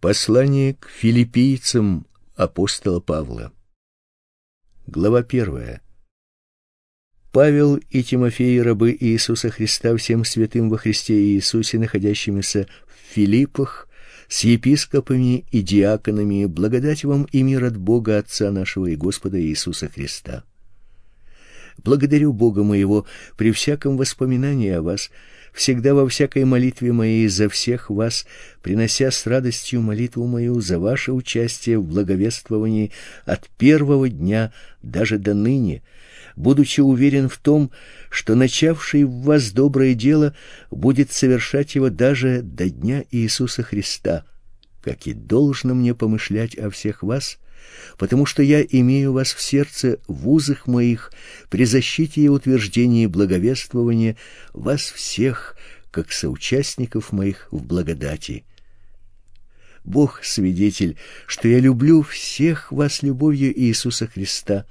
Послание к филиппийцам апостола Павла. Глава первая. Павел и Тимофей, рабы Иисуса Христа, всем святым во Христе Иисусе, находящимися в Филиппах, с епископами и диаконами, благодать вам и мир от Бога Отца нашего и Господа Иисуса Христа. Благодарю Бога моего при всяком воспоминании о вас, всегда во всякой молитве моей за всех вас, принося с радостью молитву мою за ваше участие в благовествовании от первого дня даже до ныне, будучи уверен в том, что начавший в вас доброе дело будет совершать его даже до дня Иисуса Христа, как и должно мне помышлять о всех вас, потому что я имею вас в сердце в узах моих при защите и утверждении благовествования вас всех, как соучастников моих в благодати. Бог свидетель, что я люблю всех вас любовью Иисуса Христа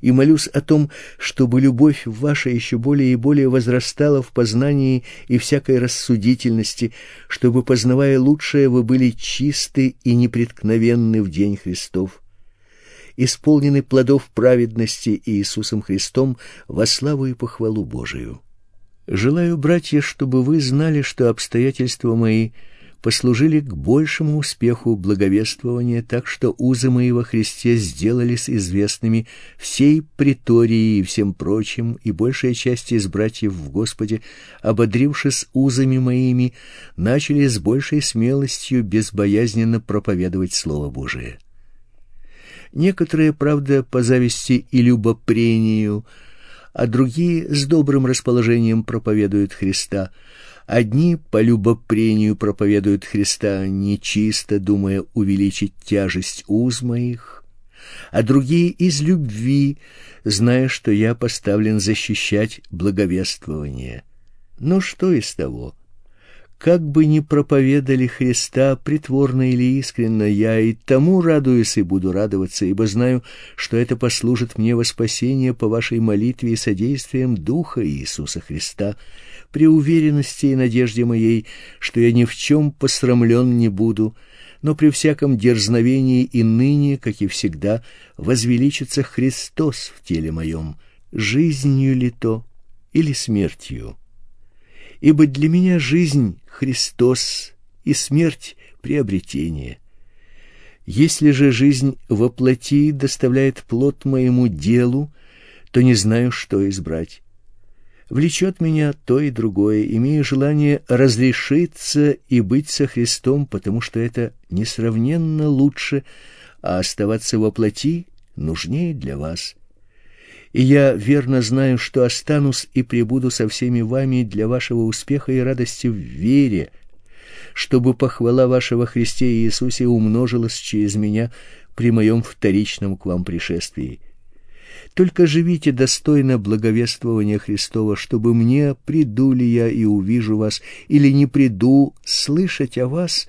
и молюсь о том, чтобы любовь ваша еще более и более возрастала в познании и всякой рассудительности, чтобы, познавая лучшее, вы были чисты и непреткновенны в день Христов, исполнены плодов праведности Иисусом Христом во славу и похвалу Божию. Желаю, братья, чтобы вы знали, что обстоятельства мои – послужили к большему успеху благовествования, так что узы мои во Христе сделались известными всей притории и всем прочим, и большая часть из братьев в Господе, ободрившись узами моими, начали с большей смелостью безбоязненно проповедовать Слово Божие. Некоторые, правда, по зависти и любопрению, а другие с добрым расположением проповедуют Христа – Одни по любопрению проповедуют Христа нечисто, думая увеличить тяжесть уз моих, а другие из любви, зная, что я поставлен защищать благовествование. Но что из того? Как бы ни проповедали Христа притворно или искренно, я и тому радуюсь и буду радоваться, ибо знаю, что это послужит мне во спасение по вашей молитве и содействием Духа Иисуса Христа, при уверенности и надежде моей, что я ни в чем посрамлен не буду, но при всяком дерзновении и ныне, как и всегда, возвеличится Христос в теле моем, жизнью ли то или смертью. Ибо для меня жизнь — Христос, и смерть — приобретение. Если же жизнь во плоти доставляет плод моему делу, то не знаю, что избрать влечет меня то и другое, имею желание разрешиться и быть со Христом, потому что это несравненно лучше, а оставаться во плоти нужнее для вас. И я верно знаю, что останусь и пребуду со всеми вами для вашего успеха и радости в вере, чтобы похвала вашего Христе Иисусе умножилась через меня при моем вторичном к вам пришествии. Только живите достойно благовествования Христова, чтобы мне, приду ли я и увижу вас, или не приду, слышать о вас,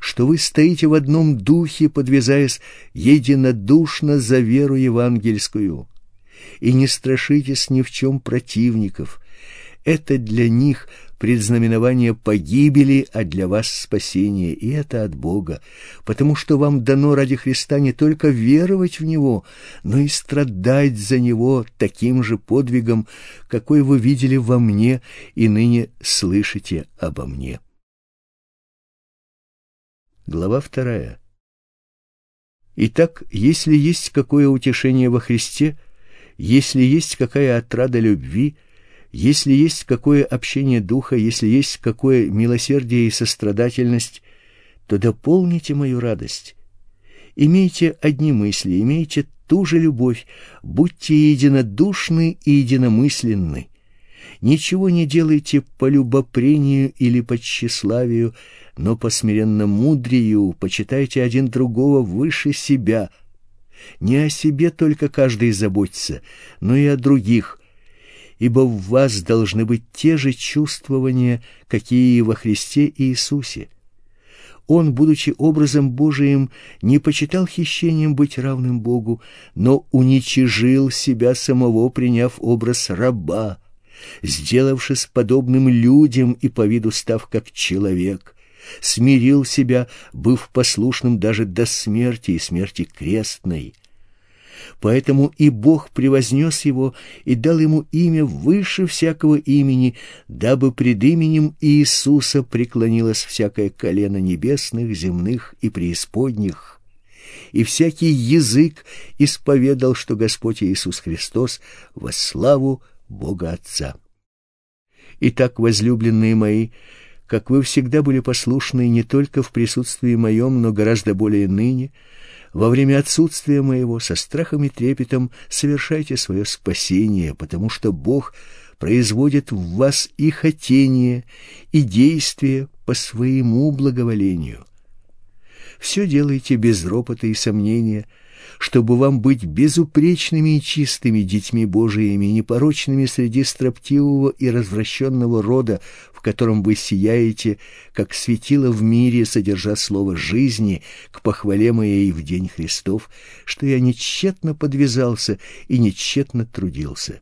что вы стоите в одном духе, подвязаясь единодушно за веру евангельскую. И не страшитесь ни в чем противников. Это для них – предзнаменование погибели, а для вас спасение, и это от Бога, потому что вам дано ради Христа не только веровать в Него, но и страдать за Него таким же подвигом, какой вы видели во мне и ныне слышите обо мне. Глава вторая. Итак, если есть какое утешение во Христе, если есть какая отрада любви, если есть какое общение духа, если есть какое милосердие и сострадательность, то дополните мою радость. Имейте одни мысли, имейте ту же любовь, будьте единодушны и единомысленны. Ничего не делайте по любопрению или по тщеславию, но по смиренно-мудрию почитайте один другого выше себя. Не о себе только каждый заботится, но и о других – ибо в вас должны быть те же чувствования, какие и во Христе Иисусе. Он, будучи образом Божиим, не почитал хищением быть равным Богу, но уничижил себя самого, приняв образ раба, сделавшись подобным людям и по виду став как человек, смирил себя, быв послушным даже до смерти и смерти крестной. Поэтому и Бог превознес его и дал ему имя выше всякого имени, дабы пред именем Иисуса преклонилось всякое колено небесных, земных и преисподних, и всякий язык исповедал, что Господь Иисус Христос во славу Бога Отца. Итак, возлюбленные мои, как вы всегда были послушны не только в присутствии моем, но гораздо более ныне, во время отсутствия моего со страхом и трепетом совершайте свое спасение, потому что Бог производит в вас и хотение, и действие по своему благоволению. Все делайте без ропота и сомнения, чтобы вам быть безупречными и чистыми детьми Божиими, непорочными среди строптивого и развращенного рода, в котором вы сияете, как светило в мире, содержа слово жизни, к похвале моей в день Христов, что я нечетно подвязался и нечетно трудился.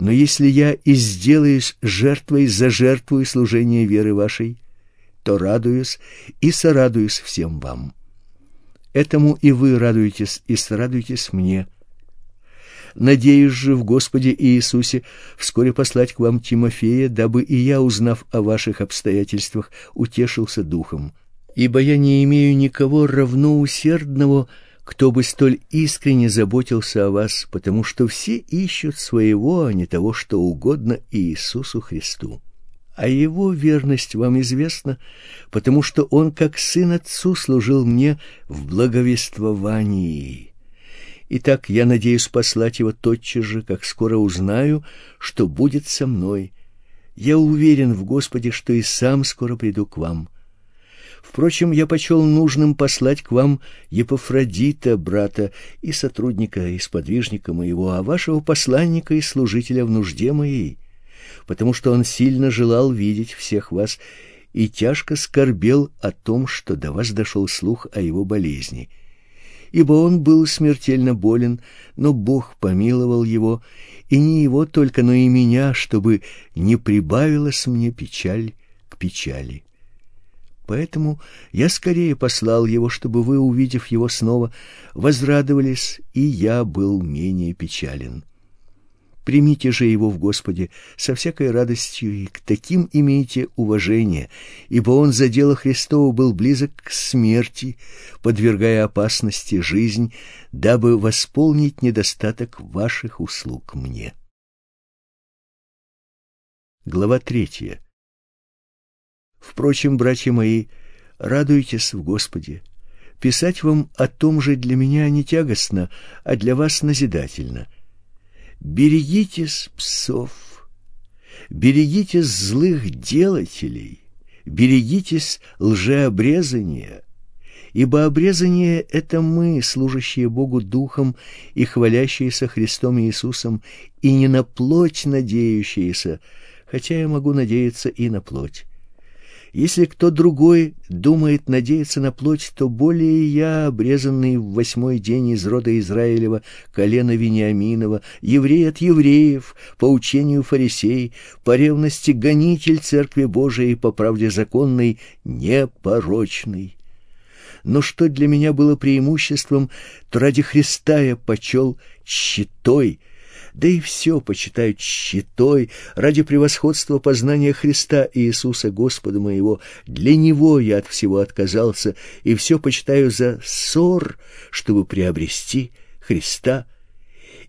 Но если я и сделаюсь жертвой за жертву и служение веры вашей, то радуюсь и сорадуюсь всем вам. Этому и вы радуетесь и сорадуйтесь мне. Надеюсь же в Господе Иисусе вскоре послать к вам Тимофея, дабы и я, узнав о ваших обстоятельствах, утешился духом. Ибо я не имею никого равно усердного, кто бы столь искренне заботился о вас, потому что все ищут своего, а не того, что угодно Иисусу Христу а его верность вам известна, потому что он как сын отцу служил мне в благовествовании. Итак, я надеюсь послать его тотчас же, как скоро узнаю, что будет со мной. Я уверен в Господе, что и сам скоро приду к вам. Впрочем, я почел нужным послать к вам Епофродита, брата и сотрудника, и сподвижника моего, а вашего посланника и служителя в нужде моей потому что он сильно желал видеть всех вас и тяжко скорбел о том, что до вас дошел слух о его болезни. Ибо он был смертельно болен, но Бог помиловал его, и не его только, но и меня, чтобы не прибавилась мне печаль к печали. Поэтому я скорее послал его, чтобы вы, увидев его снова, возрадовались, и я был менее печален. Примите же его в Господе со всякой радостью и к таким имейте уважение, ибо он за дело Христово был близок к смерти, подвергая опасности жизнь, дабы восполнить недостаток ваших услуг мне. Глава третья. Впрочем, братья мои, радуйтесь в Господе. Писать вам о том же для меня не тягостно, а для вас назидательно — Берегитесь псов, берегитесь злых делателей, берегитесь лжеобрезания, ибо обрезание — это мы, служащие Богу Духом и хвалящиеся Христом Иисусом, и не на плоть надеющиеся, хотя я могу надеяться и на плоть. Если кто другой думает надеяться на плоть, то более я, обрезанный в восьмой день из рода Израилева, колена Вениаминова, еврей от евреев, по учению фарисей, по ревности гонитель Церкви Божией, по правде законной, непорочный. Но что для меня было преимуществом, то ради Христа я почел щитой — да и все почитают щитой ради превосходства познания Христа Иисуса Господа моего. Для Него я от всего отказался, и все почитаю за ссор, чтобы приобрести Христа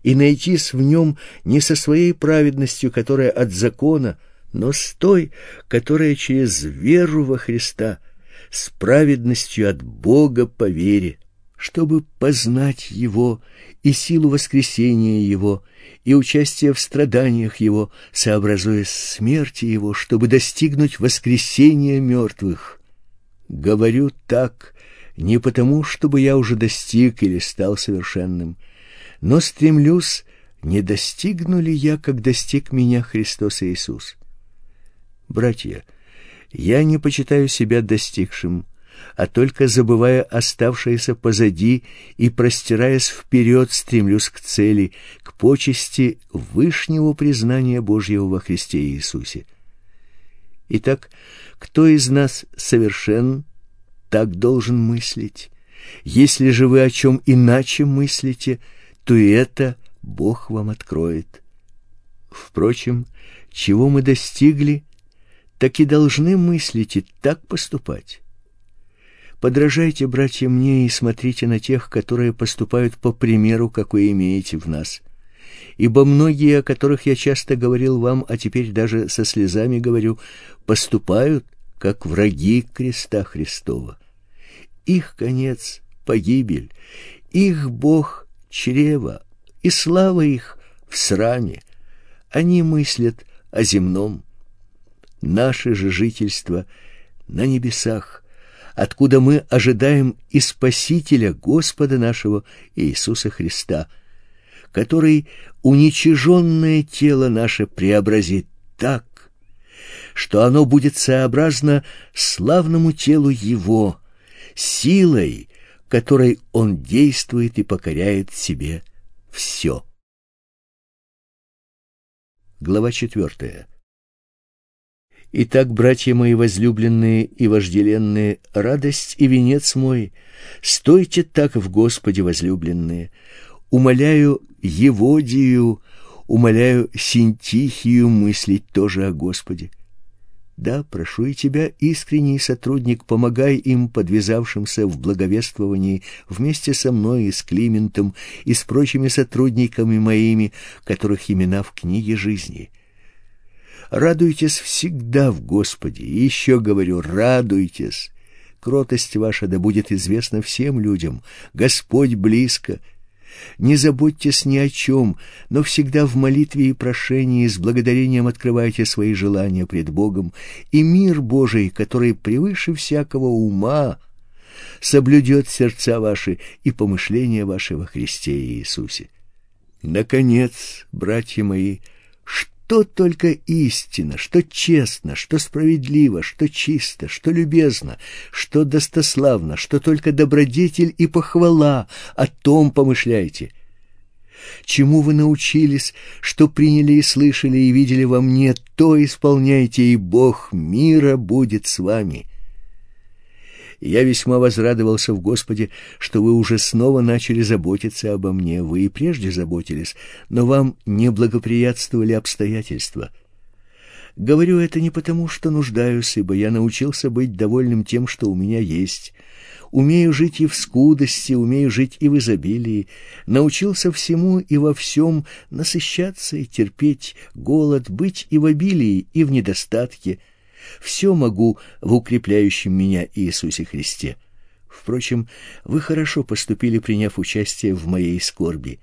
и найтись в Нем не со своей праведностью, которая от закона, но с той, которая через веру во Христа, с праведностью от Бога по вере, чтобы познать Его и силу воскресения Его, и участие в страданиях Его, сообразуясь смерти Его, чтобы достигнуть воскресения мертвых. Говорю так не потому, чтобы я уже достиг или стал совершенным, но стремлюсь, не достигну ли я, как достиг меня Христос Иисус. Братья, я не почитаю себя достигшим, а только забывая оставшееся позади и простираясь вперед, стремлюсь к цели, к почести вышнего признания Божьего во Христе Иисусе. Итак, кто из нас совершен, так должен мыслить. Если же вы о чем иначе мыслите, то и это Бог вам откроет. Впрочем, чего мы достигли, так и должны мыслить и так поступать. Подражайте, братья, мне и смотрите на тех, которые поступают по примеру, какой имеете в нас. Ибо многие, о которых я часто говорил вам, а теперь даже со слезами говорю, поступают как враги креста Христова. Их конец погибель, их Бог чрево, и слава их в сраме. Они мыслят о земном. Наше же жительство на небесах, откуда мы ожидаем и Спасителя Господа нашего Иисуса Христа, который уничиженное тело наше преобразит так, что оно будет сообразно славному телу Его, силой, которой Он действует и покоряет себе все. Глава четвертая. Итак, братья мои возлюбленные и вожделенные, радость и венец мой, стойте так в Господе возлюбленные. Умоляю Еводию, умоляю Синтихию мыслить тоже о Господе. Да, прошу и тебя, искренний сотрудник, помогай им, подвязавшимся в благовествовании, вместе со мной и с Климентом и с прочими сотрудниками моими, которых имена в книге жизни. Радуйтесь всегда в Господе, и еще говорю, радуйтесь. Кротость ваша да будет известна всем людям. Господь близко. Не заботьтесь ни о чем, но всегда в молитве и прошении с благодарением открывайте свои желания пред Богом, и мир Божий, который превыше всякого ума, соблюдет сердца ваши и помышления ваши во Христе Иисусе. Наконец, братья мои, что только истинно, что честно, что справедливо, что чисто, что любезно, что достославно, что только добродетель и похвала, о том помышляйте. Чему вы научились, что приняли и слышали и видели во мне, то исполняйте, и Бог мира будет с вами». Я весьма возрадовался в Господе, что вы уже снова начали заботиться обо мне. Вы и прежде заботились, но вам не благоприятствовали обстоятельства. Говорю это не потому, что нуждаюсь, ибо я научился быть довольным тем, что у меня есть. Умею жить и в скудости, умею жить и в изобилии. Научился всему и во всем насыщаться и терпеть голод, быть и в обилии, и в недостатке — все могу в укрепляющем меня Иисусе Христе. Впрочем, вы хорошо поступили, приняв участие в моей скорби.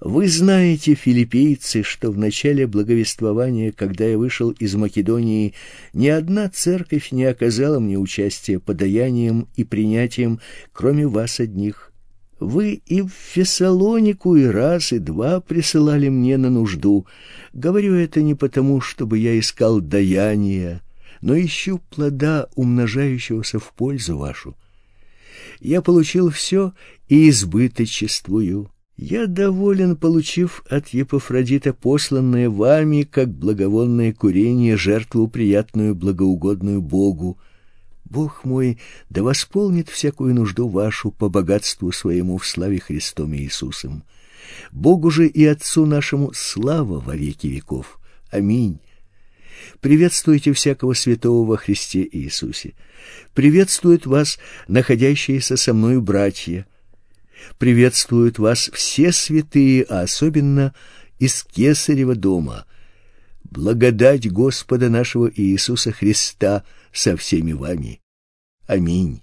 Вы знаете, филиппийцы, что в начале благовествования, когда я вышел из Македонии, ни одна церковь не оказала мне участия подаянием и принятием, кроме вас одних. Вы и в Фессалонику и раз, и два присылали мне на нужду. Говорю это не потому, чтобы я искал даяния, но ищу плода, умножающегося в пользу вашу. Я получил все и избыточествую. Я доволен, получив от Епафродита посланное вами, как благовонное курение, жертву приятную, благоугодную Богу, Бог мой да восполнит всякую нужду вашу по богатству своему в славе Христом Иисусом. Богу же и Отцу нашему слава во веки веков. Аминь. Приветствуйте всякого святого во Христе Иисусе. Приветствуют вас находящиеся со мною братья. Приветствуют вас все святые, а особенно из Кесарева дома. Благодать Господа нашего Иисуса Христа со всеми вами. Аминь.